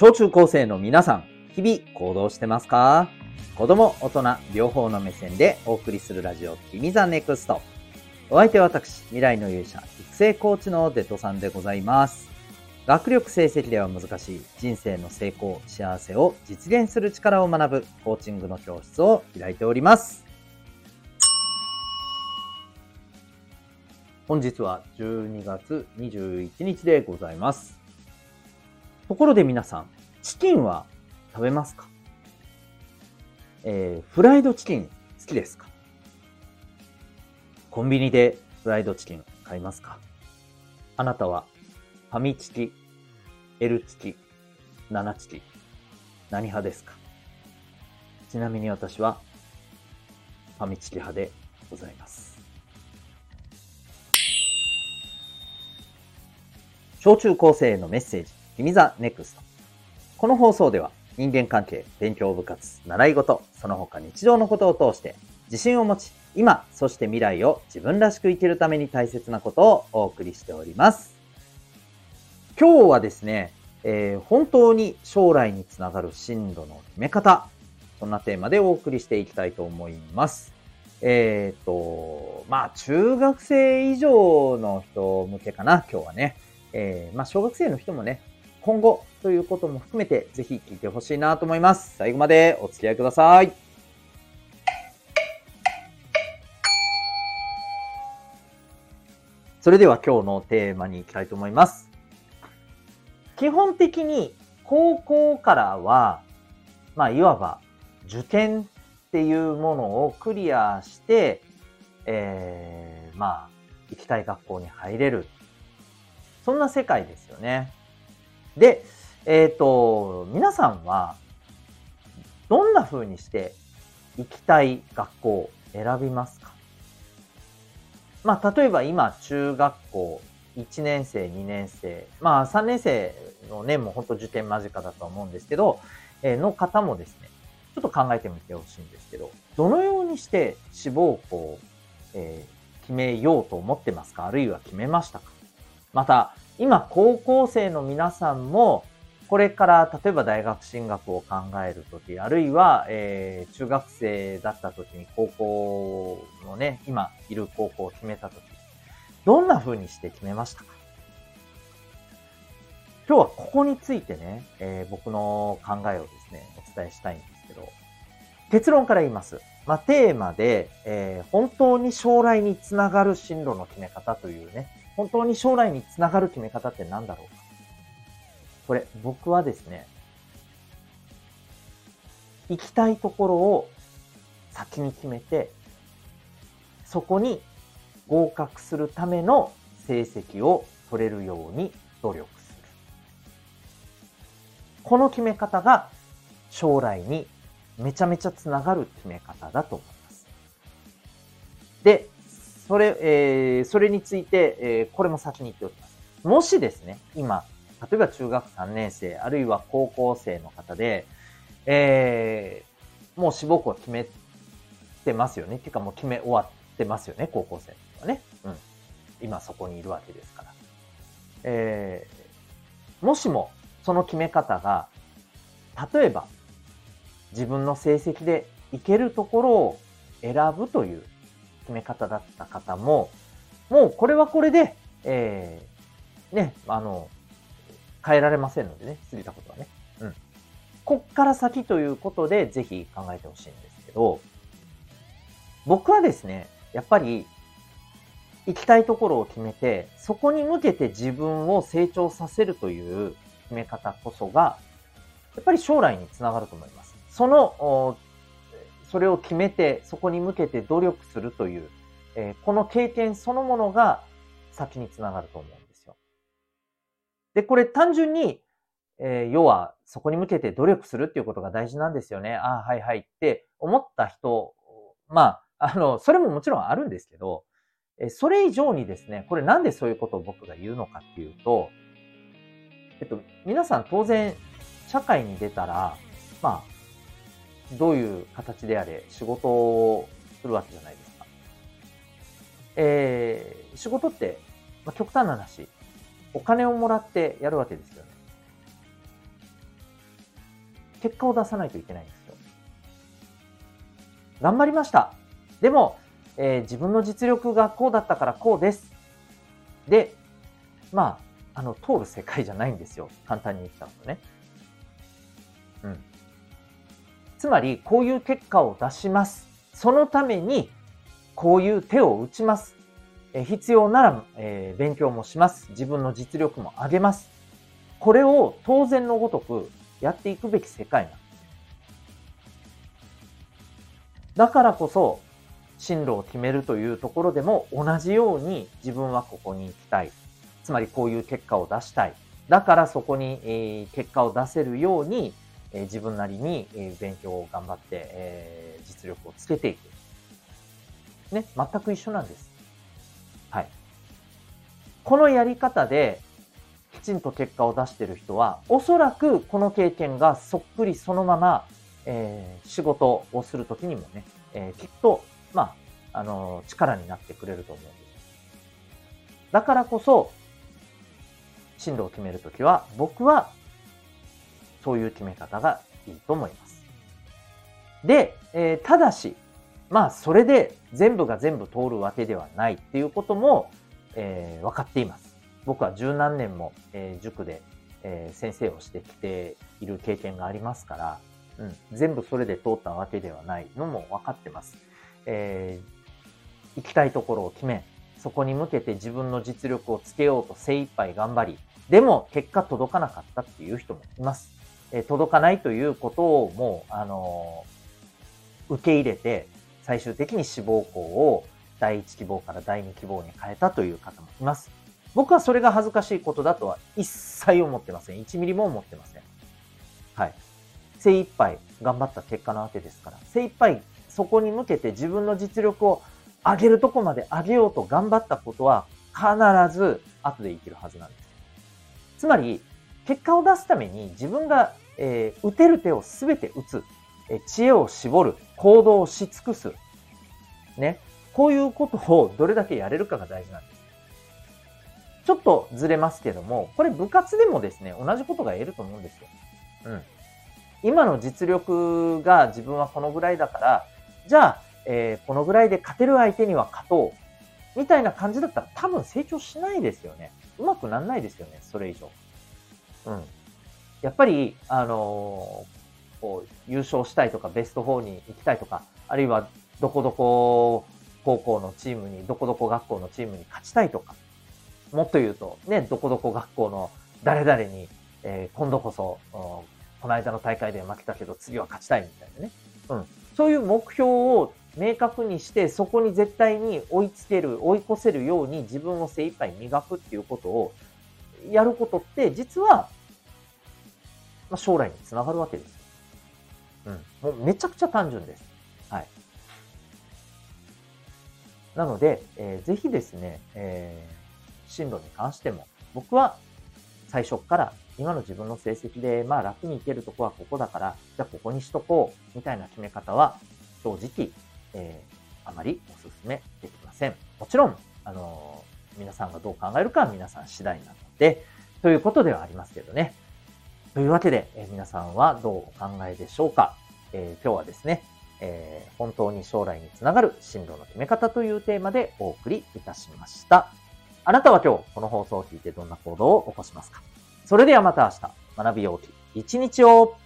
小中高生の皆さん、日々行動してますか？子供、大人、両方の目線でお送りするラジオ、君ザネクスト。お相手は私、未来の勇者、育成コーチのデトさんでございます。学力成績では難しい人生の成功、幸せを実現する力を学ぶコーチングの教室を開いております。本日は12月21日でございます。ところで皆さん、チキンは食べますか？えー、フライドチキン好きですか？コンビニでフライドチキン買いますか？あなたはファミチキ、L チキ、7チキ、何派ですか？ちなみに私はファミチキ派でございます。小中高生へのメッセージ、君ザネクスト。この放送では人間関係、勉強部活、習い事、その他日常のことを通して自信を持ち、今、そして未来を自分らしく生きるために大切なことをお送りしております。今日はですね、えー、本当に将来につながる進路の決め方、そんなテーマでお送りしていきたいと思います。えっ、ー、と、まあ、中学生以上の人向けかな、今日はね。えー、まあ、小学生の人もね、今後ということも含めてぜひ聞いてほしいなと思います。最後までお付き合いください。それでは今日のテーマに行きたいと思います。基本的に高校からは、まあ、いわば受験っていうものをクリアして、えー、まあ、行きたい学校に入れるそんな世界ですよね。で、えっ、ー、と、皆さんは、どんな風にして行きたい学校を選びますか？まあ、例えば今、中学校1年生、2年生、まあ、3年生のね、も本当受験間近だと思うんですけど、えー、の方もですね、ちょっと考えてみてほしいんですけど、どのようにして志望校を、えー、決めようと思ってますか？あるいは決めましたか？また、今、高校生の皆さんも、これから例えば大学進学を考えるとき、あるいは、えー、中学生だったときに高校のね、今いる高校を決めたとき、どんな風にして決めましたか？今日はここについてね、えー、僕の考えをですね、お伝えしたいんですけど、結論から言います。まあ、テーマで、えー、本当に将来につながる進路の決め方というね、本当に将来につながる決め方って何だろうか？これ、僕はですね、行きたいところを先に決めて、そこに合格するための成績を取れるように努力する。この決め方が将来にめちゃめちゃつながる決め方だと思います。で、それ、えー、それについて、えー、これも先に言っておきます。もしですね、今、例えば中学3年生、あるいは高校生の方で、えー、もう志望校決めてますよね。ていうかもう決め終わってますよね、高校生はね。うん。今そこにいるわけですから。えー、もしもその決め方が、例えば自分の成績でいけるところを選ぶという決め方だった方も、もうこれはこれで、えー、ね、あの、変えられませんのでね、過ぎたことはね。うん。こっから先ということで、ぜひ考えてほしいんですけど、僕はですね、やっぱり、行きたいところを決めて、そこに向けて自分を成長させるという決め方こそが、やっぱり将来につながると思います。そのそれを決めて、そこに向けて努力するという、えー、この経験そのものが先につながると思うんですよ。で、これ単純に、えー、要はそこに向けて努力するっていうことが大事なんですよね。ああ、はいはいって思った人、まあ、あの、それももちろんあるんですけど、えそれ以上にですね、これなんでそういうことを僕が言うのかっていうと、えっと、皆さん当然社会に出たら、まあ、どういう形であれ仕事をするわけじゃないですか。えー、仕事って、まあ、極端な話、お金をもらってやるわけですよね。結果を出さないといけないんですよ。頑張りました。でも、えー、自分の実力がこうだったからこうです。で、まあ、あの、通る世界じゃないんですよ。簡単に言ったのね。つまり、こういう結果を出します。そのために、こういう手を打ちます。え必要なら、えー、勉強もします。自分の実力も上げます。これを当然のごとくやっていくべき世界なんです。だからこそ、進路を決めるというところでも同じように自分はここに行きたい。つまりこういう結果を出したい。だからそこに、え、結果を出せるように、えー、自分なりに、えー、勉強を頑張って、え実力をつけていく。ね、全く一緒なんです。はい。このやり方できちんと結果を出している人は、おそらくこの経験がそっくりそのまま、えー、仕事をするときにもね、えー、きっと、まあ、あのー、力になってくれると思うんです。だからこそ、進路を決めるときは、僕は、そういう決め方がいいと思います。で、えー、ただし、まあ、それで全部が全部通るわけではないっていうことも、えー、分かっています。僕は十何年も、えー、塾で、えー、先生をしてきている経験がありますから、うん、全部それで通ったわけではないのも分かってます。えー、行きたいところを決め、そこに向けて自分の実力をつけようと精一杯頑張り、でも結果届かなかったっていう人もいます。え、届かないということをもう、あの、受け入れて、最終的に志望校を第1希望から第2希望に変えたという方もいます。僕はそれが恥ずかしいことだとは一切思ってません。1ミリも思ってません。はい。精一杯頑張った結果なわけですから、精一杯そこに向けて自分の実力を上げるとこまで上げようと頑張ったことは必ず後で生きるはずなんです。つまり、結果を出すために自分が、えー、打てる手を全て打つ、え、知恵を絞る、行動をし尽くす。ね。こういうことをどれだけやれるかが大事なんです。ちょっとずれますけども、これ部活でもですね、同じことが言えると思うんですよ。うん。今の実力が自分はこのぐらいだから、じゃあ、えー、このぐらいで勝てる相手には勝とう。みたいな感じだったら多分成長しないですよね。うまくなんないですよね、それ以上。うん。やっぱり、あのー、こう、優勝したいとか、ベスト4に行きたいとか、あるいは、どこどこ高校のチームに、どこどこ学校のチームに勝ちたいとか、もっと言うと、ね、どこどこ学校の誰々に、えー、今度こそ、この間の大会で負けたけど次は勝ちたいみたいなね。うん。そういう目標を明確にして、そこに絶対に追いつける、追い越せるように自分を精一杯磨くっていうことをやることって、実は、まあ、将来につながるわけです。うん。もうめちゃくちゃ単純です。はい。なので、えー、ぜひですね、えー、進路に関しても、僕は最初から今の自分の成績で、まあ楽にいけるとこはここだから、じゃあここにしとこう、みたいな決め方は、正直、えー、あまりお勧めできません。もちろん、あのー、皆さんがどう考えるかは皆さん次第なので、ということではありますけどね。というわけで、え、皆さんはどうお考えでしょうか、えー、今日はですね、えー、本当に将来につながる進路の決め方というテーマでお送りいたしました。あなたは今日この放送を聞いてどんな行動を起こしますかそれではまた明日、学びようき一日を